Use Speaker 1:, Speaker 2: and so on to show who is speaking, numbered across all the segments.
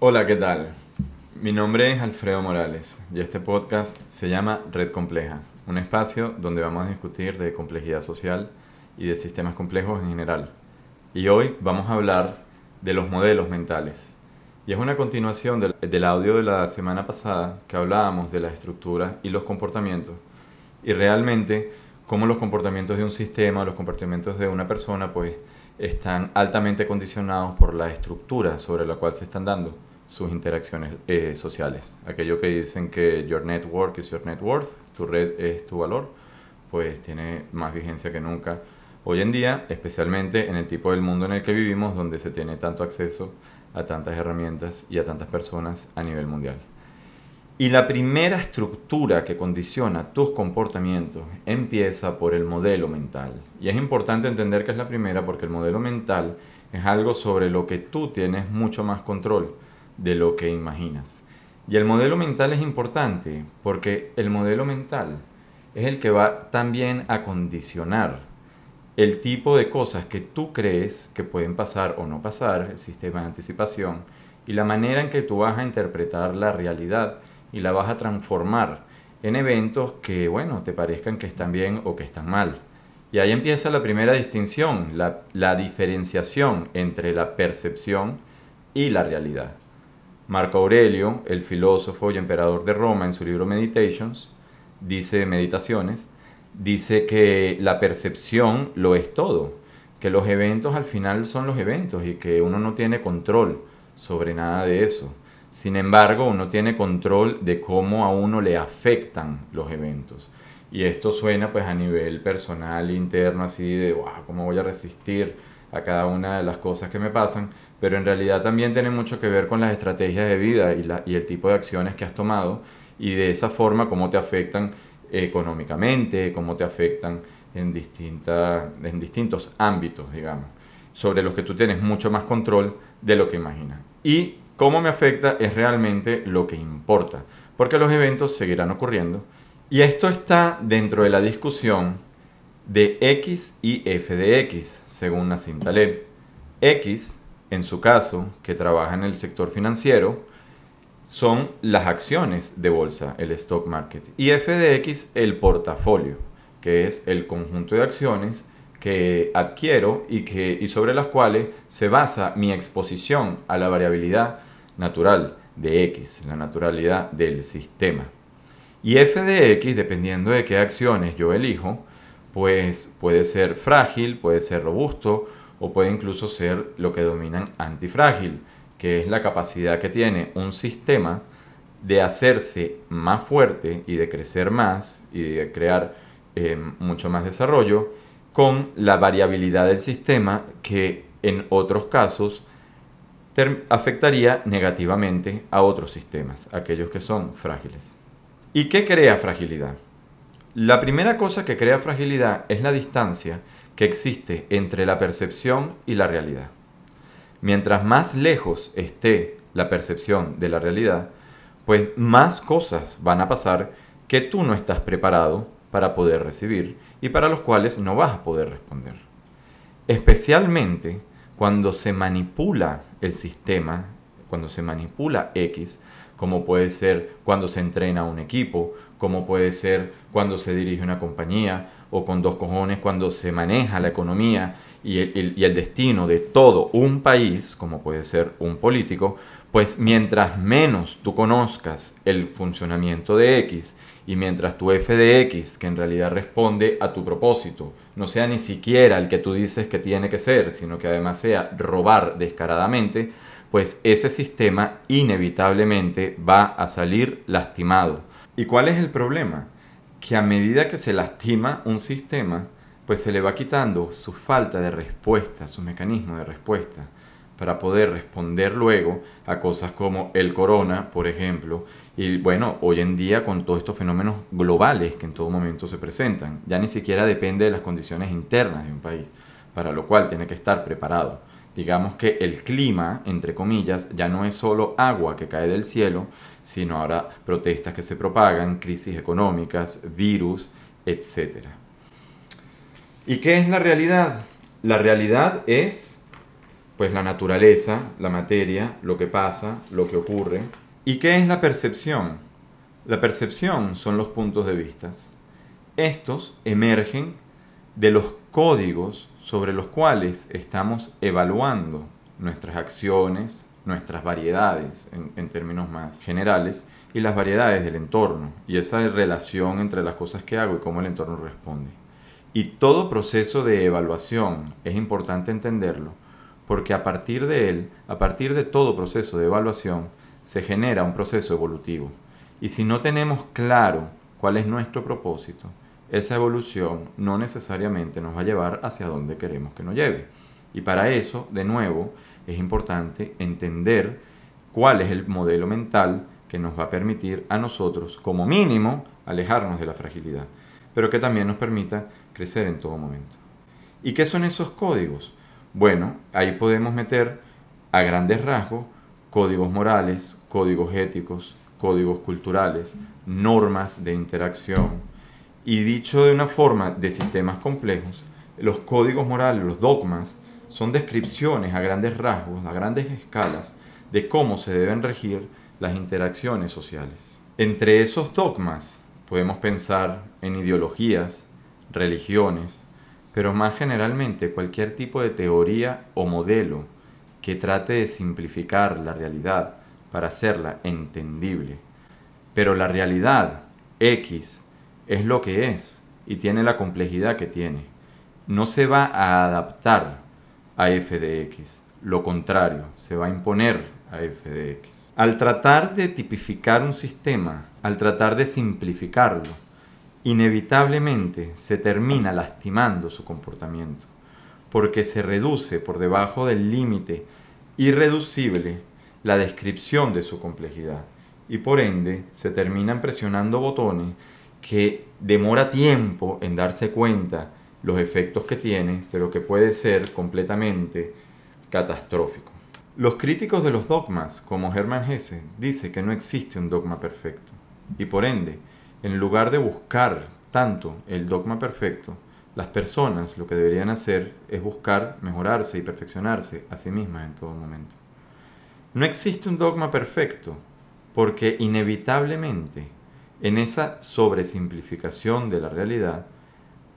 Speaker 1: Hola, ¿qué tal? Mi nombre es Alfredo Morales y este podcast se llama Red Compleja, un espacio donde vamos a discutir de complejidad social y de sistemas complejos en general. Y hoy vamos a hablar de los modelos mentales. Y es una continuación del, audio de la semana pasada que hablábamos de la estructura y los comportamientos. Y realmente cómo los comportamientos de un sistema, los comportamientos de una persona, pues están altamente condicionados por la estructura sobre la cual se están dando sus interacciones eh, sociales. Aquello que dicen que your network is your net worth, tu red es tu valor, pues tiene más vigencia que nunca hoy en día, especialmente en el tipo del mundo en el que vivimos, donde se tiene tanto acceso a tantas herramientas y a tantas personas a nivel mundial. Y la primera estructura que condiciona tus comportamientos empieza por el modelo mental. Y es importante entender que es la primera porque el modelo mental es algo sobre lo que tú tienes mucho más control de lo que imaginas. Y el modelo mental es importante porque el modelo mental es el que va también a condicionar el tipo de cosas que tú crees que pueden pasar o no pasar, el sistema de anticipación, y la manera en que tú vas a interpretar la realidad y la vas a transformar en eventos que, bueno, te parezcan que están bien o que están mal. Y ahí empieza la primera distinción, la, la diferenciación entre la percepción y la realidad. Marco Aurelio, el filósofo y emperador de Roma, en su libro Meditations, dice Meditaciones, dice que la percepción lo es todo, que los eventos al final son los eventos y que uno no tiene control sobre nada de eso. Sin embargo, uno tiene control de cómo a uno le afectan los eventos. Y esto suena pues a nivel personal, interno, así de, wow, ¿cómo voy a resistir a cada una de las cosas que me pasan? pero en realidad también tiene mucho que ver con las estrategias de vida y, la, y el tipo de acciones que has tomado y de esa forma cómo te afectan económicamente, cómo te afectan en, distinta, en distintos ámbitos, digamos, sobre los que tú tienes mucho más control de lo que imaginas. Y cómo me afecta es realmente lo que importa, porque los eventos seguirán ocurriendo y esto está dentro de la discusión de X y F de X, según Nassim Taleb. X en su caso, que trabaja en el sector financiero, son las acciones de bolsa, el stock market. Y FDX, el portafolio, que es el conjunto de acciones que adquiero y, que, y sobre las cuales se basa mi exposición a la variabilidad natural de X, la naturalidad del sistema. Y FDX, dependiendo de qué acciones yo elijo, pues puede ser frágil, puede ser robusto o puede incluso ser lo que dominan antifrágil, que es la capacidad que tiene un sistema de hacerse más fuerte y de crecer más y de crear eh, mucho más desarrollo con la variabilidad del sistema que en otros casos afectaría negativamente a otros sistemas, aquellos que son frágiles. ¿Y qué crea fragilidad? La primera cosa que crea fragilidad es la distancia que existe entre la percepción y la realidad. Mientras más lejos esté la percepción de la realidad, pues más cosas van a pasar que tú no estás preparado para poder recibir y para los cuales no vas a poder responder. Especialmente cuando se manipula el sistema, cuando se manipula X, como puede ser cuando se entrena un equipo, como puede ser cuando se dirige una compañía, o con dos cojones cuando se maneja la economía y el, destino de todo un país, como puede ser un político, pues mientras menos tú conozcas el funcionamiento de X y mientras tu f de X, que en realidad responde a tu propósito, no sea ni siquiera el que tú dices que tiene que ser, sino que además sea robar descaradamente, pues ese sistema inevitablemente va a salir lastimado. ¿Y cuál es el problema? que a medida que se lastima un sistema, pues se le va quitando su falta de respuesta, su mecanismo de respuesta, para poder responder luego a cosas como el corona, por ejemplo, y bueno, hoy en día con todos estos fenómenos globales que en todo momento se presentan, ya ni siquiera depende de las condiciones internas de un país, para lo cual tiene que estar preparado. Digamos que el clima, entre comillas, ya no es solo agua que cae del cielo, sino ahora protestas que se propagan, crisis económicas, virus, etc. ¿Y qué es la realidad? La realidad es pues la naturaleza, la materia, lo que pasa, lo que ocurre. ¿Y qué es la percepción? La percepción son los puntos de vista. Estos emergen de los códigos sobre los cuales estamos evaluando nuestras acciones, nuestras variedades en, términos más generales y las variedades del entorno y esa relación entre las cosas que hago y cómo el entorno responde. Y todo proceso de evaluación es importante entenderlo porque a partir de él, a partir de todo proceso de evaluación, se genera un proceso evolutivo. Y si no tenemos claro cuál es nuestro propósito, esa evolución no necesariamente nos va a llevar hacia donde queremos que nos lleve. Y para eso, de nuevo, es importante entender cuál es el modelo mental que nos va a permitir a nosotros, como mínimo, alejarnos de la fragilidad, pero que también nos permita crecer en todo momento. ¿Y qué son esos códigos? Bueno, ahí podemos meter a grandes rasgos códigos morales, códigos éticos, códigos culturales, normas de interacción. Y dicho de una forma de sistemas complejos, los códigos morales, los dogmas, son descripciones a grandes rasgos, a grandes escalas, de cómo se deben regir las interacciones sociales. Entre esos dogmas podemos pensar en ideologías, religiones, pero más generalmente cualquier tipo de teoría o modelo que trate de simplificar la realidad para hacerla entendible. Pero la realidad X es lo que es y tiene la complejidad que tiene. No se va a adaptar a f de x, lo contrario, se va a imponer a f de x. Al tratar de tipificar un sistema, al tratar de simplificarlo, inevitablemente se termina lastimando su comportamiento, porque se reduce por debajo del límite irreducible la descripción de su complejidad y por ende se terminan presionando botones que demora tiempo en darse cuenta los efectos que tiene, pero que puede ser completamente catastrófico. Los críticos de los dogmas, como Hermann Hesse, dice que no existe un dogma perfecto y por ende en lugar de buscar tanto el dogma perfecto, las personas lo que deberían hacer es buscar mejorarse y perfeccionarse a sí mismas en todo momento. No existe un dogma perfecto, porque inevitablemente en esa sobresimplificación de la realidad,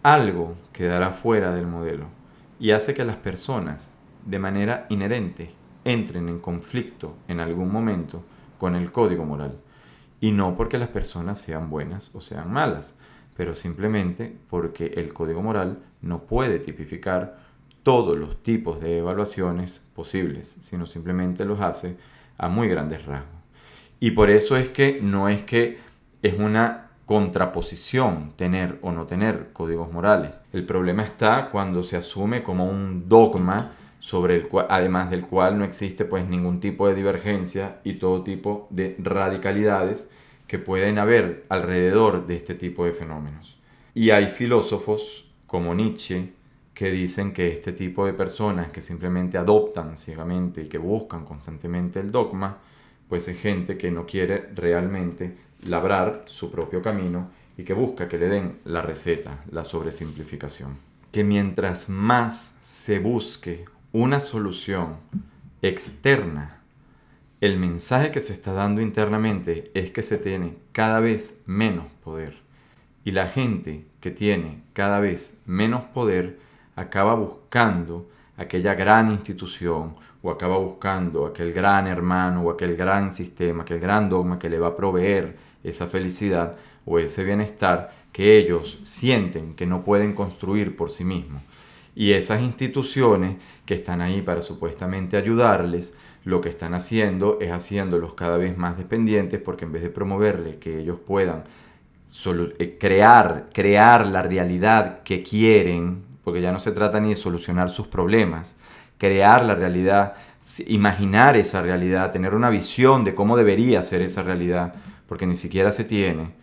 Speaker 1: algo quedará fuera del modelo y hace que las personas, de manera inherente, entren en conflicto en algún momento con el código moral. Y no porque las personas sean buenas o sean malas, pero simplemente porque el código moral no puede tipificar todos los tipos de evaluaciones posibles, sino simplemente los hace a muy grandes rasgos. Y por eso es que no es que es una contraposición tener o no tener códigos morales. El problema está cuando se asume como un dogma sobre el además del cual no existe pues ningún tipo de divergencia y todo tipo de radicalidades que pueden haber alrededor de este tipo de fenómenos. Y hay filósofos como Nietzsche que dicen que este tipo de personas que simplemente adoptan ciegamente y que buscan constantemente el dogma, pues es gente que no quiere realmente labrar su propio camino y que busca que le den la receta, la sobresimplificación. Que mientras más se busque una solución externa, el mensaje que se está dando internamente es que se tiene cada vez menos poder. Y la gente que tiene cada vez menos poder acaba buscando aquella gran institución o acaba buscando aquel gran hermano o aquel gran sistema, aquel gran dogma que le va a proveer esa felicidad o ese bienestar que ellos sienten que no pueden construir por sí mismos. Y esas instituciones que están ahí para supuestamente ayudarles, lo que están haciendo es haciéndolos cada vez más dependientes porque en vez de promoverles que ellos puedan eh, crear, crear la realidad que quieren, porque ya no se trata ni de solucionar sus problemas, crear la realidad, imaginar esa realidad, tener una visión de cómo debería ser esa realidad, porque ni siquiera se tiene,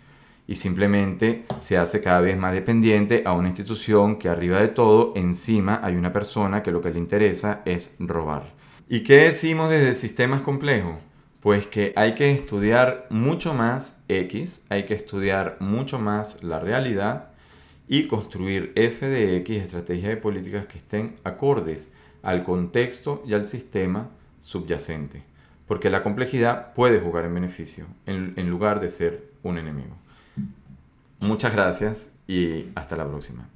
Speaker 1: y simplemente se hace cada vez más dependiente a una institución que arriba de todo, encima hay una persona que lo que le interesa es robar. ¿Y qué decimos desde sistemas complejos? Pues que hay que estudiar mucho más X, hay que estudiar mucho más la realidad y construir F de X, estrategias de políticas que estén acordes al contexto y al sistema subyacente, porque la complejidad puede jugar en beneficio en, en lugar de ser un enemigo. Muchas gracias y hasta la próxima.